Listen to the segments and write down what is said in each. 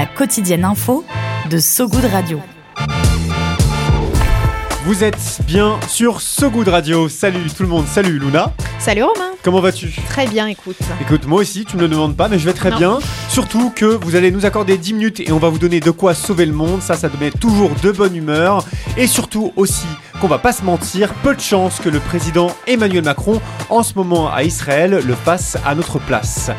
La quotidienne info de So Good Radio. Vous êtes bien sur So Good Radio. Salut tout le monde, salut Luna. Salut Romain. Comment vas-tu? Très bien, écoute. Écoute, moi aussi, tu ne me le demandes pas, mais je vais très Non. bien. Surtout que vous allez nous accorder 10 minutes et on va vous donner de quoi sauver le monde. Ça, ça te met toujours de bonne humeur. Et surtout aussi qu'on va pas se mentir, peu de chance que le président Emmanuel Macron, en ce moment à Israël, le fasse à notre place.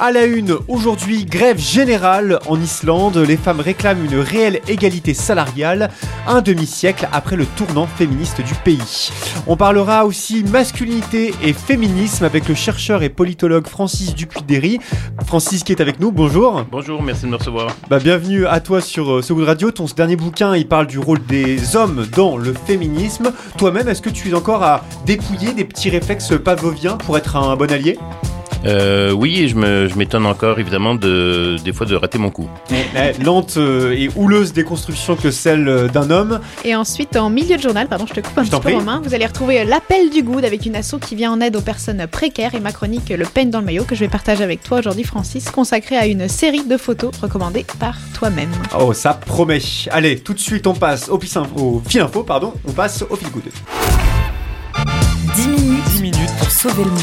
À la une, aujourd'hui, grève générale en Islande. Les femmes réclament une réelle égalité salariale, un demi-siècle après le tournant féministe du pays. On parlera aussi masculinité et féminisme avec le chercheur et politologue Francis Dupuy-Derry. Francis qui est avec nous, bonjour. Bonjour, merci de me recevoir. Bah, bienvenue à toi sur euh, Good Radio. Ton dernier bouquin, il parle du rôle des hommes dans le féminisme. Toi-même, est-ce que tu es encore à dépouiller des petits réflexes pavloviens pour être un bon allié? Euh, oui, et je me- je m'étonne encore évidemment de, des fois de rater mon coup. Lente euh, et houleuse déconstruction que celle euh, d'un homme. Et ensuite, en milieu de journal, pardon, je te coupe un Je petit peu, prie. Romain, vous allez retrouver l'appel du good avec une asso qui vient en aide aux personnes précaires et ma chronique Le peigne dans le maillot que je vais partager avec toi aujourd'hui, Francis, consacrée à une série de photos recommandées par toi-même. Oh, ça promet. Allez, tout de suite, on passe au, pis- au fil info, pardon. On passe au fil good. 10 minutes, 10 minutes. pour sauver le monde.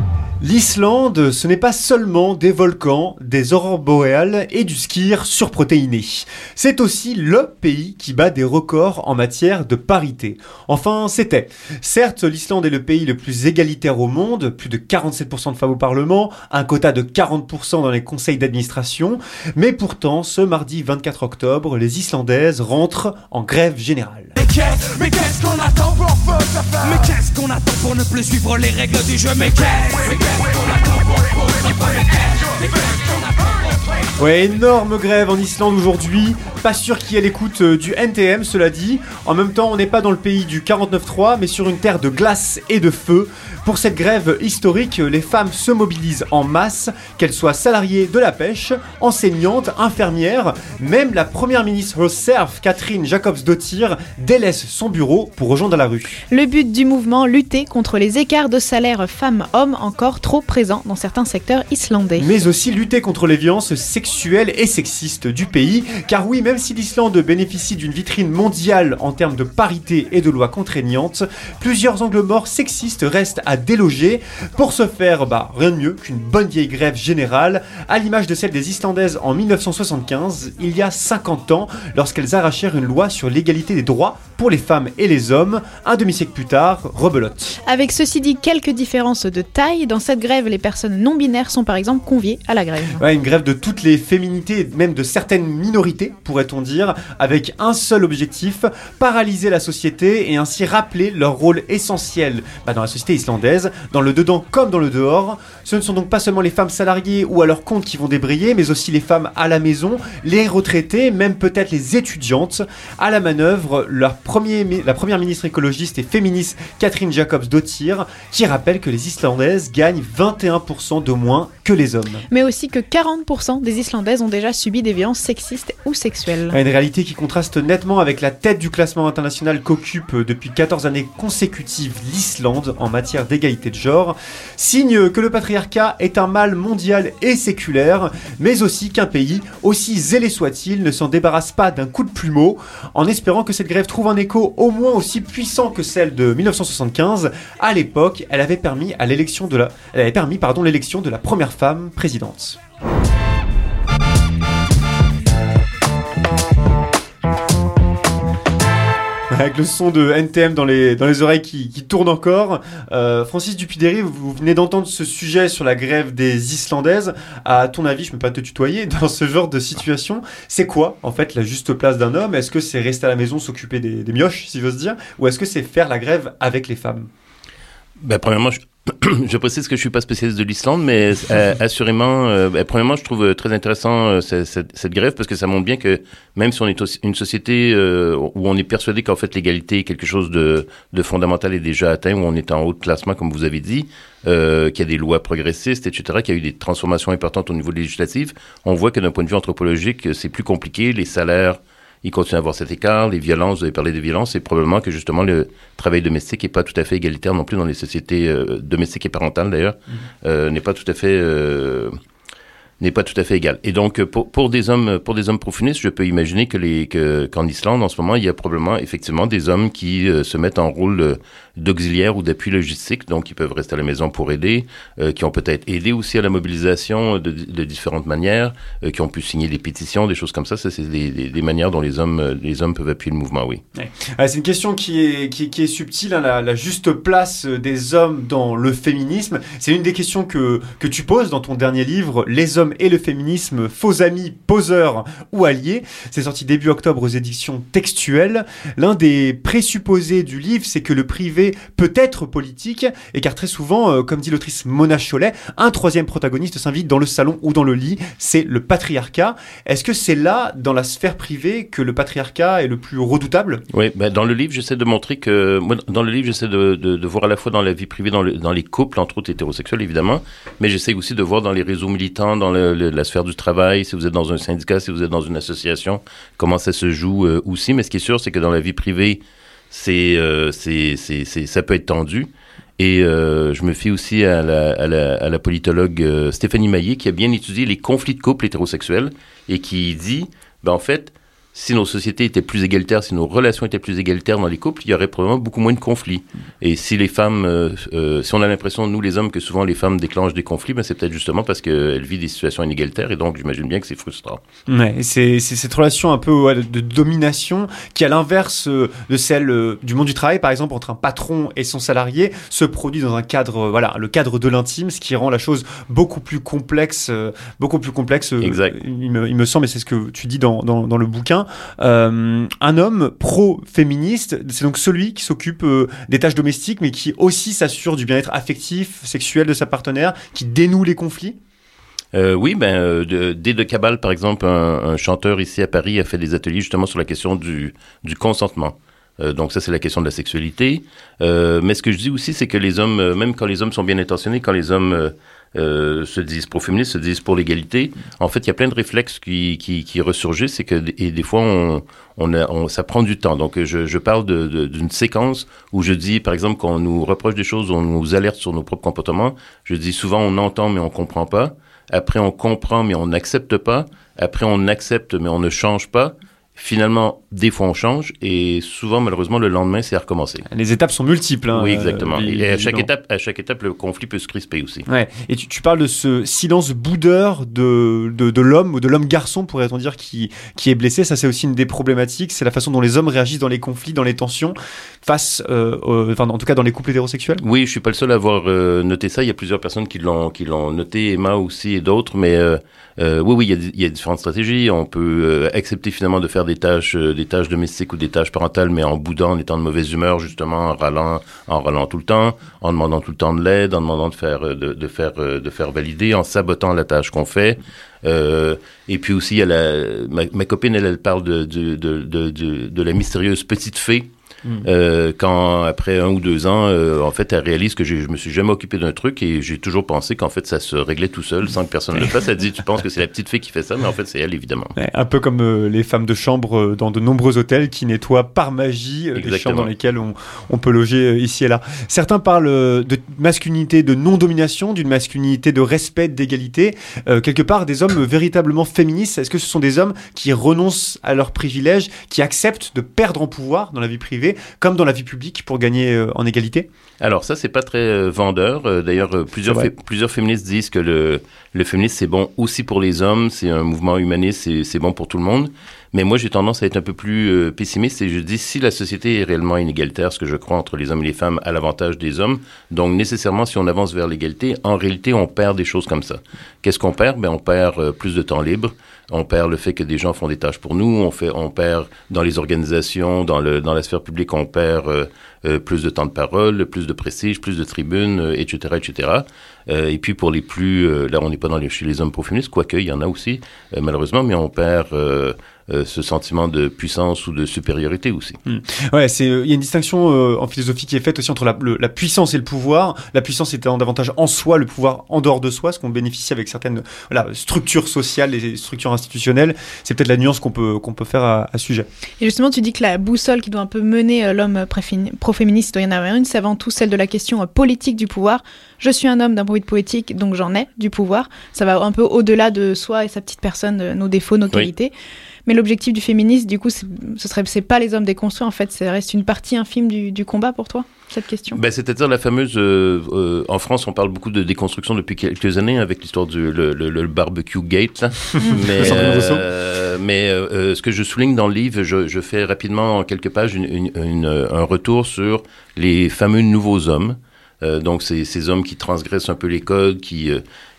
L'Islande, ce n'est pas seulement des volcans, des aurores boréales et du skier surprotéiné. C'est aussi le pays qui bat des records en matière de parité. Enfin, c'était. Certes, l'Islande est le pays le plus égalitaire au monde, plus de 47% de femmes au Parlement, un quota de 40% dans les conseils d'administration, mais pourtant, ce mardi 24 octobre, les Islandaises rentrent en grève générale. Mais qu'est-ce, mais qu'est-ce qu'on attend pour Mais qu'est-ce qu'on attend pour ne plus suivre les règles du jeu? Mais qu'est-ce, Ouais, énorme grève en Islande aujourd'hui. Pas sûr qu'il y ait l'écoute euh, du NTM, cela dit. En même temps, on n'est pas dans le pays du 49-3, mais sur une terre de glace et de feu. Pour cette grève historique, les femmes se mobilisent en masse, qu'elles soient salariées de la pêche, enseignantes, infirmières. Même la première ministre herself, Catherine Jacobsdottir, délaisse son bureau pour rejoindre la rue. Le but du mouvement, lutter contre les écarts de salaire femmes-hommes encore trop présents dans certains secteurs islandais. mais aussi lutter contre les violences sexuelles et sexistes du pays. Car oui, même si l'Islande bénéficie d'une vitrine mondiale en termes de parité et de lois contraignantes, plusieurs angles morts sexistes restent à déloger. Pour ce faire, bah, rien de mieux qu'une bonne vieille grève générale, à l'image de celle des Islandaises en 1975, il y a 50 ans, lorsqu'elles arrachèrent une loi sur l'égalité des droits pour les femmes et les hommes. Un demi-siècle plus tard, rebelote. Avec ceci dit, quelques différences de taille. Dans cette grève, les personnes non binaires sont par exemple conviées à la grève. Ouais, une grève de toutes les féminités, même de certaines minorités, pourrait-on dire, avec un seul objectif, paralyser la société et ainsi rappeler leur rôle essentiel bah, dans la société islandaise, dans le dedans comme dans le dehors. Ce ne sont donc pas seulement les femmes salariées ou à leur compte qui vont débrayer, mais aussi les femmes à la maison, les retraités, même peut-être les étudiantes. À la manœuvre, leur premier, mi- la première ministre écologiste et féministe Catherine Jacobs-Dottir, qui rappelle que les Islandaises gagnent 21% de moins que les hommes. Mais aussi que 40% des Islandaises ont déjà subi des violences sexistes ou sexuelles. Une réalité qui contraste nettement avec la tête du classement international qu'occupe depuis 14 années consécutives l'Islande en matière d'égalité de genre. Signe que le patriarcat est un mal mondial et séculaire, mais aussi qu'un pays, aussi zélé soit-il, ne s'en débarrasse pas d'un coup de plumeau, en espérant que cette grève trouve un écho au moins aussi puissant que celle de 1975. À l'époque, elle avait permis l'élection l'élection de la première femme présidente. Avec le son de NTM dans les, dans les oreilles qui, tourne encore. Euh, Francis Dupuy-Derry, vous, venez d'entendre ce sujet sur la grève des Islandaises. À ton avis, je ne peux pas te tutoyer, dans ce genre de situation, c'est quoi en fait la juste place d'un homme? Est-ce que c'est rester à la maison, s'occuper des, mioches, si j'ose dire? Ou est-ce que c'est faire la grève avec les femmes? Ben, premièrement, je je précise que je suis pas spécialiste de l'Islande, mais euh, assurément, euh, ben, premièrement, je trouve très intéressant euh, cette, cette, cette, grève parce que ça montre bien que même si on est une société euh, où on est persuadé qu'en fait l'égalité est quelque chose de, de, fondamental est déjà atteint, où on est en haut de classement, comme vous avez dit, euh, qu'il y a des lois progressistes, etc., qu'il y a eu des transformations importantes au niveau législatif, on voit que d'un point de vue anthropologique, c'est plus compliqué, les salaires il continue à avoir cet écart. Les violences, vous avez parlé des violences, c'est probablement que justement le travail domestique n'est pas tout à fait égalitaire non plus dans les sociétés euh, domestiques et parentales d'ailleurs, mmh. euh, n'est pas tout à fait euh, n'est pas tout à fait égal. Et donc, pour, pour des hommes, pour des hommes profunistes, je peux imaginer que les, que, qu'en Islande, en ce moment, il y a probablement effectivement des hommes qui se mettent en rôle euh, d'auxiliaire ou d'appui logistique, donc ils peuvent rester à la maison pour aider, euh, qui ont peut-être aidé aussi à la mobilisation de, différentes manières, euh, qui ont pu signer des pétitions, des choses comme ça. Ça, c'est des, manières dont les hommes, les hommes peuvent appuyer le mouvement, oui. C'est une question qui est, qui, qui est subtile, hein, la, la, juste place des hommes dans le féminisme. C'est une des questions que, que tu poses dans ton dernier livre, Les hommes et le féminisme, faux amis, poseurs ou alliés. C'est sorti début octobre aux éditions textuelles. L'un des présupposés du livre, c'est que le privé peut être politique, et car très souvent, euh, comme dit l'autrice Mona Cholet, un troisième protagoniste s'invite dans le salon ou dans le lit, c'est le patriarcat. Est-ce que c'est là, dans la sphère privée, que le patriarcat est le plus redoutable? Oui, ben dans le livre, j'essaie de montrer que, dans le livre, j'essaie de, voir à la fois dans la vie privée, dans, le, dans les couples, entre autres hétérosexuels évidemment, mais j'essaie aussi de voir dans les réseaux militants, dans la sphère du travail, si vous êtes dans un syndicat, si vous êtes dans une association, comment ça se joue euh, aussi. Mais ce qui est sûr, c'est que dans la vie privée, c'est, euh, c'est, c'est, ça peut être tendu. Et euh, je me fie aussi à la, à la, à la politologue euh, Stéphanie Maillet, qui a bien étudié les conflits de couple hétérosexuels et qui dit, ben en fait, si nos sociétés étaient plus égalitaires, si nos relations étaient plus égalitaires dans les couples, il y aurait probablement beaucoup moins de conflits. Et si les femmes, euh, euh, si on a l'impression, nous les hommes, que souvent les femmes déclenchent des conflits, ben c'est peut-être justement parce qu'elles vivent des situations inégalitaires et donc j'imagine bien que c'est frustrant. Ouais, c'est cette relation un peu ouais, de, domination qui, à l'inverse euh, de celle du monde du travail, par exemple, entre un patron et son salarié, se produit dans un cadre, voilà, le cadre de l'intime, ce qui rend la chose beaucoup plus complexe, beaucoup plus complexe. Exact. Il me, il me semble, et c'est ce que tu dis dans, dans, dans le bouquin. Euh, un homme pro-féministe, c'est donc celui qui s'occupe euh, des tâches domestiques, mais qui aussi s'assure du bien-être affectif, sexuel de sa partenaire, qui dénoue les conflits euh, oui, ben, euh, de, D de Cabal, par exemple, un, chanteur ici à Paris, a fait des ateliers justement sur la question du, consentement. Donc ça, c'est la question de la sexualité. Mais ce que je dis aussi, c'est que les hommes, même quand les hommes sont bien intentionnés, quand les hommes euh, se disent pro-féministes, se disent pour l'égalité, en fait, il y a plein de réflexes qui, qui, qui ressurgissent et que et des fois, on, on, on ça prend du temps. Donc, je, je parle d'une séquence où je dis, par exemple, qu'on nous reproche des choses, on nous alerte sur nos propres comportements. Je dis souvent, on entend mais on comprend pas. Après, on comprend mais on n'accepte pas. Après, on accepte mais on ne change pas. Finalement, des fois on change et souvent malheureusement le lendemain c'est à recommencer. Les étapes sont multiples. Hein, oui, exactement. Euh, et à chaque étape, à chaque étape, le conflit peut se crisper aussi. Ouais. Et tu, tu parles de ce silence boudeur de, de, l'homme ou de l'homme garçon pourrait-on dire qui qui est blessé. Ça c'est aussi une des problématiques. C'est la façon dont les hommes réagissent dans les conflits, dans les tensions, face, euh, enfin en tout cas dans les couples hétérosexuels. Oui, je suis pas le seul à avoir euh, noté ça. Il y a plusieurs personnes qui l'ont qui l'ont noté, Emma aussi et d'autres, mais oui, oui, il y, a, il y, a, différentes stratégies. On peut accepter finalement de faire des tâches, euh, des tâches domestiques ou des tâches parentales, mais en boudant, en étant de mauvaise humeur, justement, en râlant, en râlant tout le temps, en demandant tout le temps de l'aide, en demandant de faire, de, de faire, de faire valider, en sabotant la tâche qu'on fait. Euh, et puis aussi, ma, copine, elle, parle de la mystérieuse petite fée. Mmh. Euh, quand après un ou deux ans, euh, en fait, elle réalise que je me suis jamais occupé d'un truc et j'ai toujours pensé qu'en fait ça se réglait tout seul sans que personne le fasse. Elle dit, tu penses que c'est la petite fée qui fait ça, mais en fait c'est elle évidemment. Ouais, un peu comme euh, les femmes de chambre dans de nombreux hôtels qui nettoient par magie les chambres dans lesquelles on, on peut loger ici et là. Certains parlent de masculinité de non-domination, d'une masculinité de respect, d'égalité. quelque part, des hommes véritablement féministes. Est-ce que ce sont des hommes qui renoncent à leurs privilèges, qui acceptent de perdre en pouvoir dans la vie privée? Comme dans la vie publique pour gagner euh, en égalité Alors ça, c'est pas très euh, vendeur. Euh, D'ailleurs, plusieurs, plusieurs féministes disent que le, le féminisme, c'est bon aussi pour les hommes, c'est un mouvement humaniste, c'est bon pour tout le monde. Mais moi, j'ai tendance à être un peu plus pessimiste et je dis si la société est réellement inégalitaire, ce que je crois entre les hommes et les femmes, à l'avantage des hommes, donc nécessairement, si on avance vers l'égalité, en réalité, on perd des choses comme ça. Qu'est-ce qu'on perd? Ben, on perd plus de temps libre. On perd le fait que des gens font des tâches pour nous. On fait, on perd dans les organisations, dans le, dans la sphère publique, on perd euh, plus de temps de parole, plus de prestige, plus de tribunes, euh, etc., etc. Euh, et puis pour les plus, euh, là on n'est pas dans les, chez les hommes pro-féministes, quoique il y en a aussi, euh, malheureusement, mais on perd euh, euh, ce sentiment de puissance ou de supériorité aussi. Ouais, c'est il y a une distinction euh, en philosophie qui est faite aussi entre la, le- la puissance et le pouvoir. La puissance étant davantage en soi, le pouvoir en dehors de soi, ce qu'on bénéficie avec certaines voilà, structures sociales et structures institutionnelles. C'est peut-être la nuance qu'on peut qu'on peut faire à, à ce sujet. Et justement, tu dis que la boussole qui doit un peu mener euh, l'homme préfini- pro-féministe, il y en avoir une, c'est avant tout celle de la question euh, politique du pouvoir. Je suis un homme d'un point de vue poétique, donc j'en ai du pouvoir. Ça va un peu au-delà de soi et sa petite personne, de nos défauts, nos qualités. Mais l'objectif du féminisme, du coup, ce serait, c'est pas les hommes déconstruits, en fait, ça reste une partie infime du, du combat pour toi, cette question? Ben, C'est-à-dire la fameuse... euh, euh, en France, on parle beaucoup de déconstruction depuis quelques années avec l'histoire du le, le- le barbecue gate. là. mais euh, mais ce que je souligne dans le livre, je, je fais rapidement en quelques pages une, une- une, un retour sur les fameux nouveaux hommes. Euh, donc, c'est ces hommes qui transgressent un peu les codes, qui...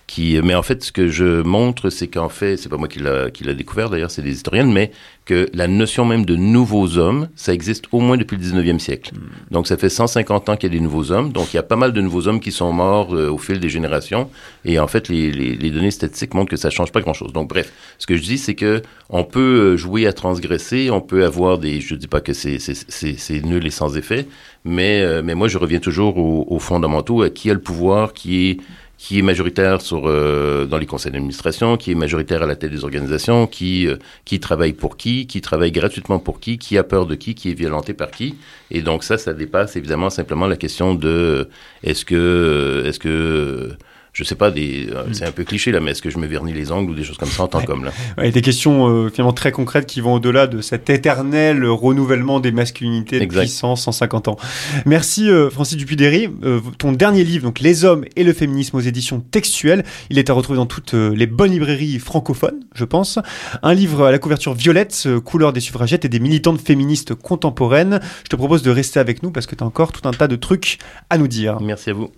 qui, mais en fait, ce que je montre, c'est qu'en fait, c'est pas moi qui l'a découvert d'ailleurs, c'est des historiennes, mais que la notion même de nouveaux hommes, ça existe au moins depuis le 19e siècle. Donc ça fait 150 ans qu'il y a des nouveaux hommes. Donc il y a pas mal de nouveaux hommes qui sont morts euh, au fil des générations. Et en fait, les, les, les données statistiques montrent que ça change pas grand-chose. Donc bref, ce que je dis, c'est que on peut euh, jouer à transgresser, on peut avoir des... Je dis pas que c'est nul et sans effet, mais, euh, mais moi je reviens toujours aux, aux fondamentaux, à qui a le pouvoir, qui est qui est majoritaire sur, euh, dans les conseils d'administration, qui est majoritaire à la tête des organisations, qui, euh, qui travaille pour qui, qui travaille gratuitement pour qui, qui a peur de qui, qui est violenté par qui. Et donc ça, ça dépasse évidemment simplement la question de euh, est-ce que, euh, est-ce que, euh, je sais pas, des, euh, c'est un peu cliché là, mais est-ce que je me vernis les ongles ou des choses comme ça en tant qu'homme là Ouais, des questions euh, finalement très concrètes qui vont au-delà de cet éternel renouvellement des masculinités de Exact. puissance 150 ans. Merci euh, Francis Dupuy-Derry. Euh, ton dernier livre, donc Les hommes et le féminisme aux éditions textuelles, il est à retrouver dans toutes les bonnes librairies francophones, je pense. Un livre à la couverture violette, couleur des suffragettes et des militantes féministes contemporaines. Je te propose de rester avec nous parce que tu as encore tout un tas de trucs à nous dire. Merci à vous.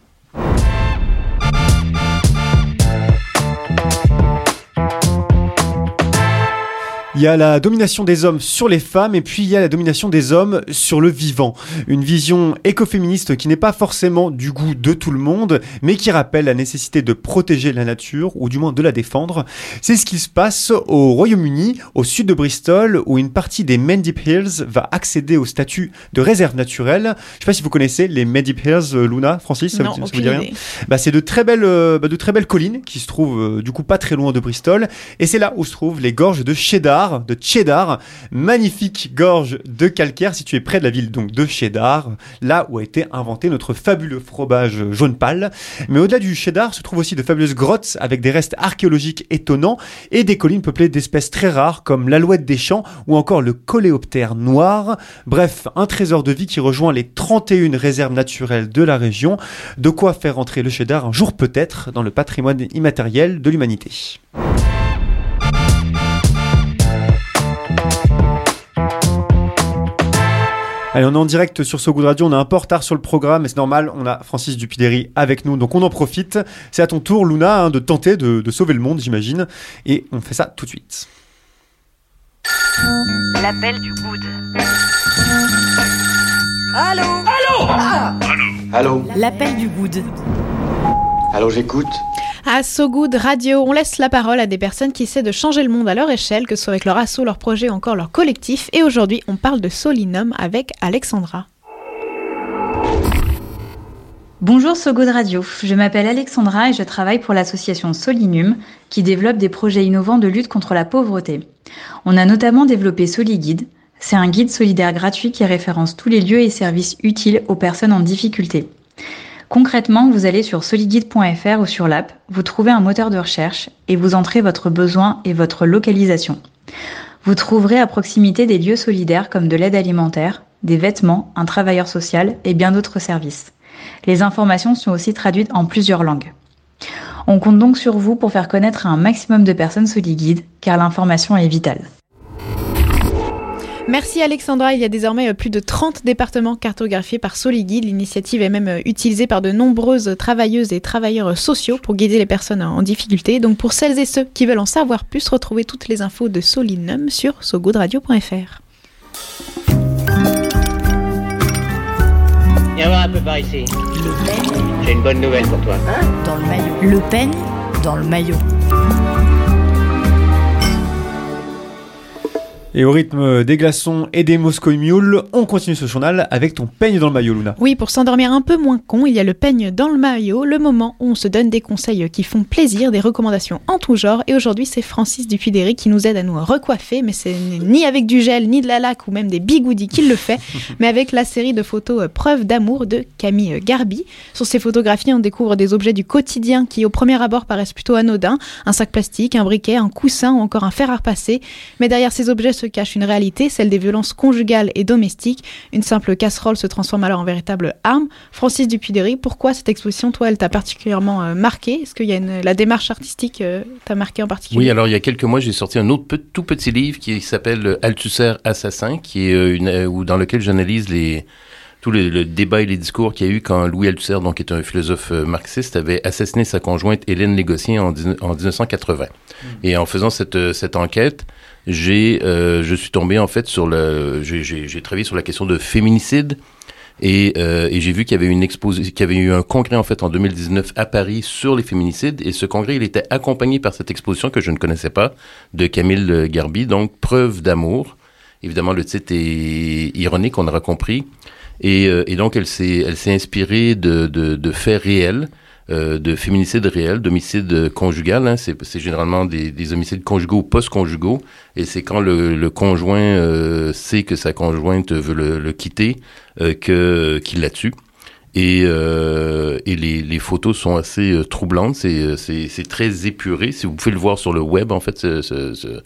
Il y a la domination des hommes sur les femmes et puis il y a la domination des hommes sur le vivant. Une vision écoféministe qui n'est pas forcément du goût de tout le monde, mais qui rappelle la nécessité de protéger la nature, ou du moins de la défendre. C'est ce qui se passe au Royaume-Uni, au sud de Bristol, où une partie des Mendip Hills va accéder au statut de réserve naturelle. Je sais pas si vous connaissez les Mendip Hills, euh, Luna, Francis, ça non, vous, ça vous aucune dit rien bah, c'est de très belles, euh, bah, de très belles collines qui se trouvent euh, du coup pas très loin de Bristol, et c'est là où se trouvent les gorges de Cheddar, de Cheddar, magnifique gorge de calcaire située près de la ville donc de Cheddar, là où a été inventé notre fabuleux fromage jaune pâle. Mais au-delà du Cheddar se trouvent aussi de fabuleuses grottes avec des restes archéologiques étonnants et des collines peuplées d'espèces très rares comme l'alouette des champs ou encore le coléoptère noir. Bref, un trésor de vie qui rejoint les 31 réserves naturelles de la région. De quoi faire entrer le cheddar un jour peut-être dans le patrimoine immatériel de l'humanité. Allez, on est en direct sur So Good Radio, on a un peu en retard sur le programme, mais c'est normal, on a Francis Dupidéry avec nous, donc on en profite. C'est à ton tour, Luna, hein, de tenter de, de sauver le monde, j'imagine, et on fait ça tout de suite. L'appel du good. Allô? Allô? Allô? L'appel du good. Allô, j'écoute À So Good Radio, on laisse la parole à des personnes qui essaient de changer le monde à leur échelle, que ce soit avec leur asso, leur projet ou encore leur collectif. Et aujourd'hui, on parle de Solinum avec Alexandra. Bonjour Sogo de Radio, je m'appelle Alexandra et je travaille pour l'association Solinum qui développe des projets innovants de lutte contre la pauvreté. On a notamment développé SoliGuide, c'est un guide solidaire gratuit qui référence tous les lieux et services utiles aux personnes en difficulté. Concrètement, vous allez sur soliguide.fr ou sur l'app, vous trouvez un moteur de recherche et vous entrez votre besoin et votre localisation. Vous trouverez à proximité des lieux solidaires comme de l'aide alimentaire, des vêtements, un travailleur social et bien d'autres services. Les informations sont aussi traduites en plusieurs langues. On compte donc sur vous pour faire connaître à un maximum de personnes SoliGuide, car l'information est vitale. Merci Alexandra, il y a désormais euh, plus de 30 départements cartographiés par SoliGuide. L'initiative est même euh, utilisée par de nombreuses travailleuses et travailleurs euh, sociaux pour guider les personnes en difficulté. Donc pour celles et ceux qui veulent en savoir plus, retrouvez toutes les infos de Solinum sur sogoodradio.fr. Viens voir un peu par ici. Le peigne J'ai une bonne nouvelle pour toi. dans le maillot. Le peigne dans le maillot. Et au rythme des glaçons et des Moscow Mule, on continue ce journal avec ton peigne dans le maillot, Luna. Oui, pour s'endormir un peu moins con, il y a le peigne dans le maillot, le moment où on se donne des conseils qui font plaisir, des recommandations en tout genre. Et aujourd'hui, c'est Francis Dupuy-Derry qui nous aide à nous recoiffer, mais c'est ni avec du gel, ni de la laque ou même des bigoudis qu'il le fait, mais avec la série de photos euh, Preuve d'amour de Camille Garbi. Sur ces photographies, on découvre des objets du quotidien qui, au premier abord, paraissent plutôt anodins un sac plastique, un briquet, un coussin ou encore un fer à repasser. Mais derrière ces objets se cache une réalité, celle des violences conjugales et domestiques. Une simple casserole se transforme alors en véritable arme. Francis Dupuy-Derry, pourquoi cette exposition, toi, elle t'a particulièrement euh, marqué? Est-ce qu'il y a une, la démarche artistique euh, t'a marqué en particulier? Oui, alors il y a quelques mois, j'ai sorti un autre tout petit livre qui s'appelle euh, Althusser assassin, qui est euh, une, dans lequel j'analyse les tout le, le débat et les discours qu'il y a eu quand Louis Althusser, donc qui est un philosophe euh, marxiste, avait assassiné sa conjointe Hélène Légocier en, en 1980. Et en faisant cette, euh, cette enquête, j'ai, euh, je suis tombé en fait sur le, j'ai- j'ai j'ai travaillé sur la question de féminicide. Et, euh, et j'ai vu qu'il y avait une exposition, qu'il y avait eu un congrès en fait en 2019 à Paris sur les féminicides. Et ce congrès, il était accompagné par cette exposition que je ne connaissais pas de Camille Garbi, donc preuve d'amour. Évidemment, le titre est ironique, on aura compris. Et, euh, et donc, elle s'est, elle s'est inspirée de, de, de faits réels, euh, de féminicides réels, d'homicides conjugal. Hein. C'est, c'est généralement des, des homicides conjugaux ou post-conjugaux. Et c'est quand le, le conjoint euh, sait que sa conjointe veut le, le quitter euh, que, qu'il la tue. Et, euh, et les, les photos sont assez euh, troublantes, c'est, c'est, c'est très épuré. Si vous pouvez le voir sur le web, en fait, ce- ce-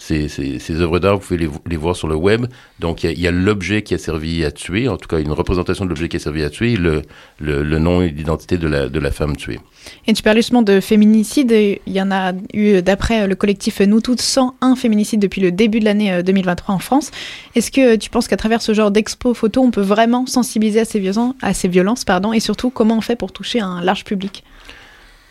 ces, ces, œuvres d'art, vous pouvez les, voir sur le web. Donc, il y a, l'objet qui a servi à tuer, en tout cas une représentation de l'objet qui a servi à tuer, le, nom et l'identité de la, femme tuée. Et tu parles justement de féminicide. Il y en a eu, d'après le collectif Nous Toutes, 101 féminicides depuis le début de l'année euh, 2023 en France. Est-ce que tu penses qu'à travers ce genre d'expo photo, on peut vraiment sensibiliser à ces violences, à ces violences pardon, et surtout comment on fait pour toucher un large public?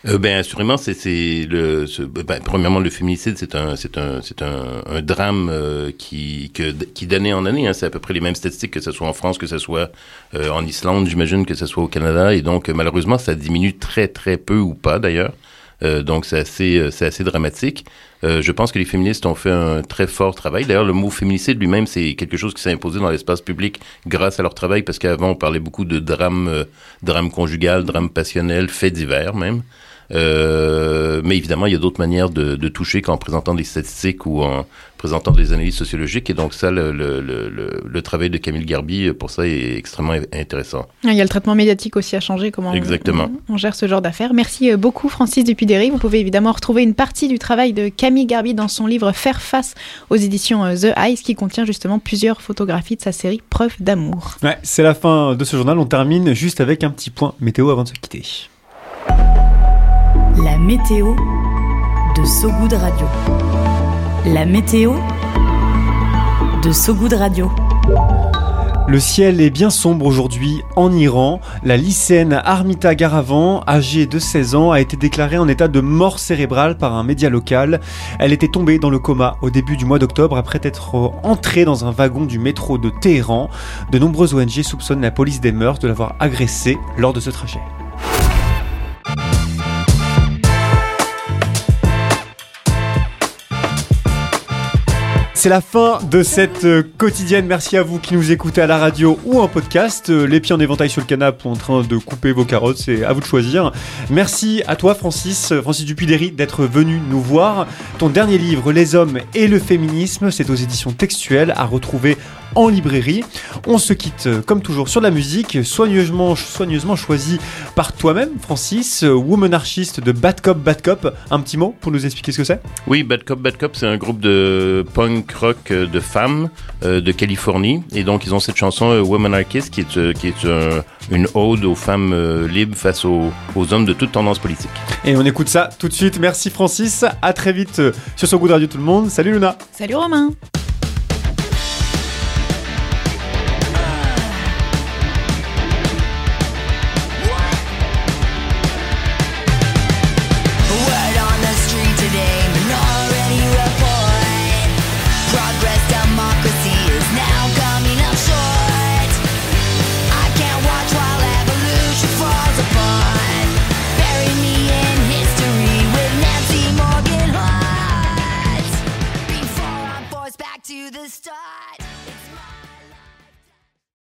Euh, ben assurément, c'est c'est le ben, premièrement le féminicide, c'est un c'est un c'est un, un drame euh, qui que qui d'année en année, hein, c'est à peu près les mêmes statistiques que ce soit en France, que ce soit euh, en Islande, j'imagine que ce soit au Canada, et donc malheureusement ça diminue très très peu ou pas d'ailleurs. Euh, donc c'est assez euh, c'est assez dramatique. Euh, je pense que les féministes ont fait un très fort travail. D'ailleurs, le mot féminicide lui-même, c'est quelque chose qui s'est imposé dans l'espace public grâce à leur travail, parce qu'avant, on parlait beaucoup de drame, drame conjugal, drame passionnel, faits divers même. Euh, mais évidemment, il y a d'autres manières de, de toucher qu'en présentant des statistiques ou en présentant des analyses sociologiques. Et donc ça, le, le, le, le- le travail de Camille Garbi, euh, pour ça, est extrêmement intéressant. Il y a le traitement médiatique aussi à changer, comment on- Exactement. On, on gère ce genre d'affaires. Merci euh, beaucoup Francis Dupuy-Derry. Vous pouvez évidemment retrouver une partie du travail de Camille Garbi dans son livre Faire face aux éditions The Eyes qui contient justement plusieurs photographies de sa série Preuve d'amour. Ouais, c'est la fin de ce journal. On termine juste avec un petit point météo avant de se quitter. La météo de Sogoud Radio. La météo de Sogoud Radio. Le ciel est bien sombre aujourd'hui en Iran. La lycéenne Armita Garavan, âgée de 16 ans, a été déclarée en état de mort cérébrale par un média local. Elle était tombée dans le coma au début du mois d'octobre après être entrée dans un wagon du métro de Téhéran. De nombreuses ONG soupçonnent la police des mœurs de l'avoir agressée lors de ce trajet. C'est la fin de cette euh, quotidienne. Merci à vous qui nous écoutez à la radio ou en podcast. Euh, Les pieds en éventail sur le canapé en train de couper vos carottes, c'est à vous de choisir. Merci à toi, Francis, euh, Francis Dupuy-Derry, d'être venu nous voir. Ton dernier livre, Les hommes et le féminisme, c'est aux éditions textuelles à retrouver en librairie. On se quitte comme toujours sur la musique, soigneusement, soigneusement choisie par toi-même, Francis, womanarchiste de Bad Cop Bad Cop. Un petit mot pour nous expliquer ce que c'est? Oui, Bad Cop Bad Cop, c'est un groupe de punk rock euh, de femmes euh, de Californie. Et donc, ils ont cette chanson euh, Woman Archist qui est, euh, qui est une ode aux femmes euh, libres face aux, aux hommes de toute tendance politique. Et on écoute ça tout de suite. Merci Francis. À très vite sur So Good Radio tout le monde. Salut Luna. Salut Romain